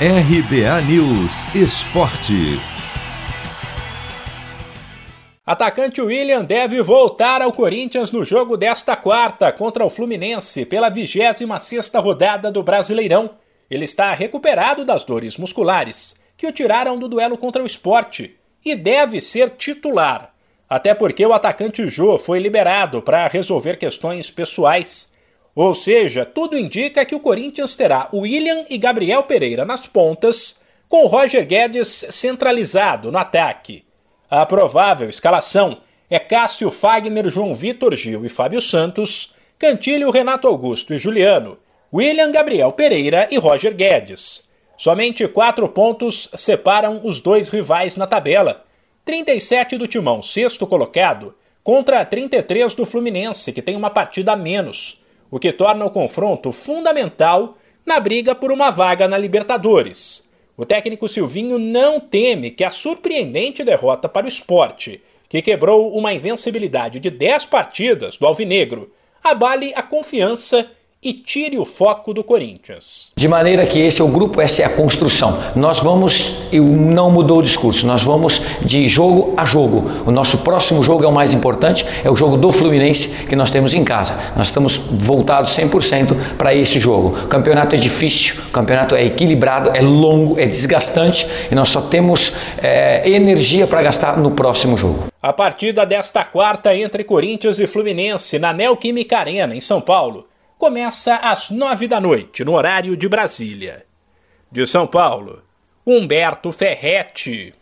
RBA News Esporte. Atacante William deve voltar ao Corinthians no jogo desta quarta contra o Fluminense pela 26ª rodada do Brasileirão. Ele está recuperado das dores musculares que o tiraram do duelo contra o esporte e deve ser titular. Até porque o atacante Jô foi liberado para resolver questões pessoais. Ou seja, tudo indica que o Corinthians terá William e Gabriel Pereira nas pontas, com Roger Guedes centralizado no ataque. A provável escalação é Cássio Fagner, João Vitor Gil e Fábio Santos, Cantilho, Renato Augusto e Juliano, William Gabriel Pereira e Roger Guedes. Somente quatro pontos separam os dois rivais na tabela. 37 do Timão, sexto colocado, contra 33 do Fluminense, que tem uma partida a menos, o que torna o confronto fundamental na briga por uma vaga na Libertadores. O técnico Silvinho não teme que a surpreendente derrota para o esporte, que quebrou uma invencibilidade de 10 partidas do Alvinegro, abale a confiança e tire o foco do Corinthians. De maneira que esse é o grupo, essa é a construção. Nós vamos, e não mudou o discurso, nós vamos de jogo a jogo. O nosso próximo jogo é o mais importante, é o jogo do Fluminense que nós temos em casa. Nós estamos voltados 100% para esse jogo. O campeonato é difícil, o campeonato é equilibrado, é longo, é desgastante e nós só temos é, energia para gastar no próximo jogo. A partida desta quarta entre Corinthians e Fluminense na Neoquímica Arena, em São Paulo começa às nove da noite, no horário de Brasília. De São Paulo, Humberto Ferretti.